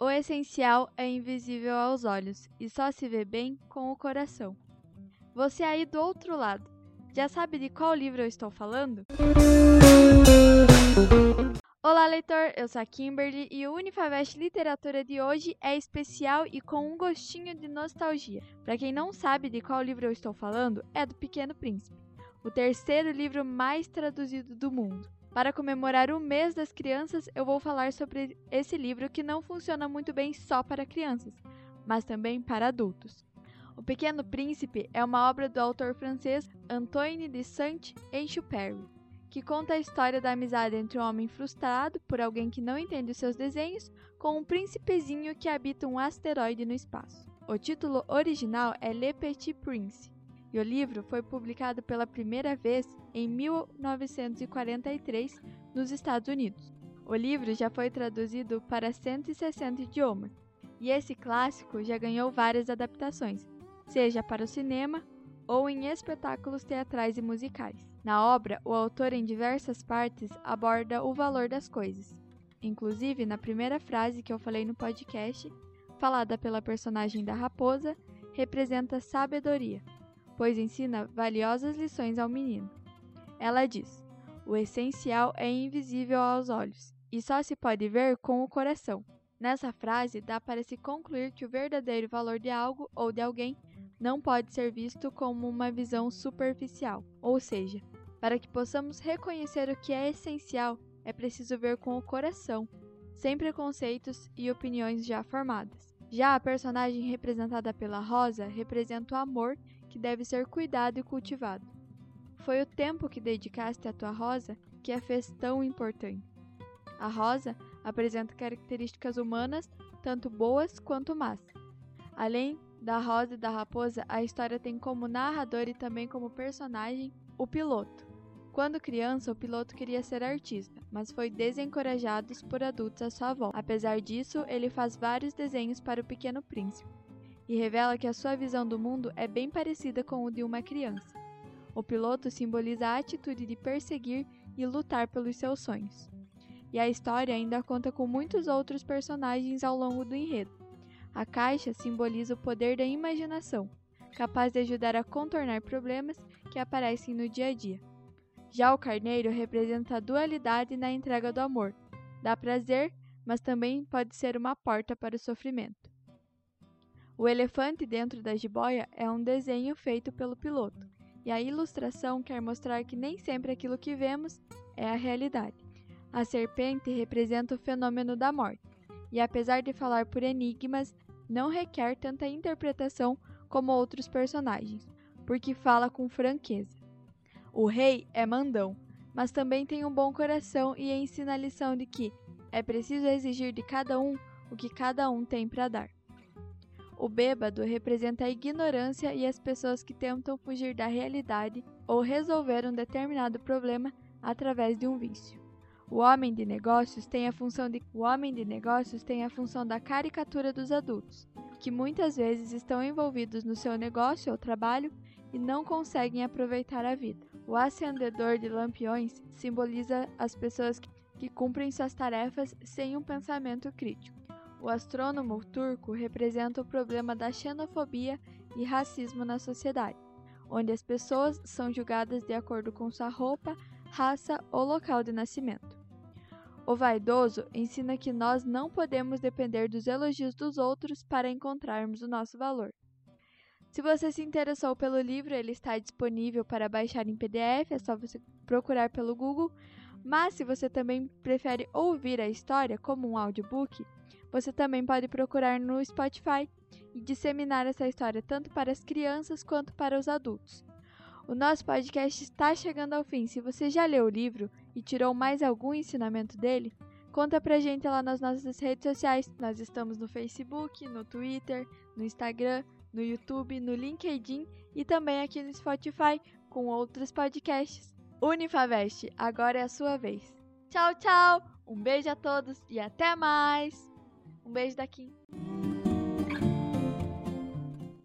O essencial é invisível aos olhos e só se vê bem com o coração. Você aí do outro lado, já sabe de qual livro eu estou falando? Olá, leitor! Eu sou a Kimberly e o Unifavest Literatura de hoje é especial e com um gostinho de nostalgia. Para quem não sabe de qual livro eu estou falando, é do Pequeno Príncipe, o terceiro livro mais traduzido do mundo. Para comemorar o mês das crianças, eu vou falar sobre esse livro que não funciona muito bem só para crianças, mas também para adultos. O Pequeno Príncipe é uma obra do autor francês Antoine de Saint-Exupéry, que conta a história da amizade entre um homem frustrado por alguém que não entende os seus desenhos com um príncipezinho que habita um asteroide no espaço. O título original é Le Petit Prince, e o livro foi publicado pela primeira vez em 1943 nos Estados Unidos. O livro já foi traduzido para 160 idiomas, e esse clássico já ganhou várias adaptações, seja para o cinema ou em espetáculos teatrais e musicais. Na obra, o autor, em diversas partes, aborda o valor das coisas. Inclusive, na primeira frase que eu falei no podcast, falada pela personagem da raposa, representa sabedoria pois ensina valiosas lições ao menino. Ela diz: O essencial é invisível aos olhos e só se pode ver com o coração. Nessa frase, dá para se concluir que o verdadeiro valor de algo ou de alguém não pode ser visto como uma visão superficial, ou seja, para que possamos reconhecer o que é essencial, é preciso ver com o coração, sem preconceitos e opiniões já formadas. Já a personagem representada pela Rosa representa o amor que deve ser cuidado e cultivado. Foi o tempo que dedicaste à tua rosa que a fez tão importante. A rosa apresenta características humanas, tanto boas quanto más. Além da rosa e da raposa, a história tem como narrador e também como personagem o piloto. Quando criança, o piloto queria ser artista, mas foi desencorajado por adultos à sua volta. Apesar disso, ele faz vários desenhos para o Pequeno Príncipe e revela que a sua visão do mundo é bem parecida com o de uma criança. O piloto simboliza a atitude de perseguir e lutar pelos seus sonhos. E a história ainda conta com muitos outros personagens ao longo do enredo. A caixa simboliza o poder da imaginação, capaz de ajudar a contornar problemas que aparecem no dia a dia. Já o carneiro representa a dualidade na entrega do amor. Dá prazer, mas também pode ser uma porta para o sofrimento. O elefante dentro da jiboia é um desenho feito pelo piloto, e a ilustração quer mostrar que nem sempre aquilo que vemos é a realidade. A serpente representa o fenômeno da morte, e apesar de falar por enigmas, não requer tanta interpretação como outros personagens, porque fala com franqueza. O rei é mandão, mas também tem um bom coração e ensina a lição de que é preciso exigir de cada um o que cada um tem para dar. O bêbado representa a ignorância e as pessoas que tentam fugir da realidade ou resolver um determinado problema através de um vício. O homem de negócios tem a função de o homem de negócios tem a função da caricatura dos adultos, que muitas vezes estão envolvidos no seu negócio ou trabalho e não conseguem aproveitar a vida. O acendedor de lampiões simboliza as pessoas que cumprem suas tarefas sem um pensamento crítico. O astrônomo turco representa o problema da xenofobia e racismo na sociedade, onde as pessoas são julgadas de acordo com sua roupa, raça ou local de nascimento. O vaidoso ensina que nós não podemos depender dos elogios dos outros para encontrarmos o nosso valor. Se você se interessou pelo livro, ele está disponível para baixar em PDF, é só você procurar pelo Google. Mas se você também prefere ouvir a história como um audiobook, você também pode procurar no Spotify e disseminar essa história tanto para as crianças quanto para os adultos. O nosso podcast está chegando ao fim. Se você já leu o livro e tirou mais algum ensinamento dele, conta pra gente lá nas nossas redes sociais. Nós estamos no Facebook, no Twitter, no Instagram, no YouTube, no LinkedIn e também aqui no Spotify com outros podcasts. Unifavest, agora é a sua vez. Tchau, tchau! Um beijo a todos e até mais! Um beijo daqui.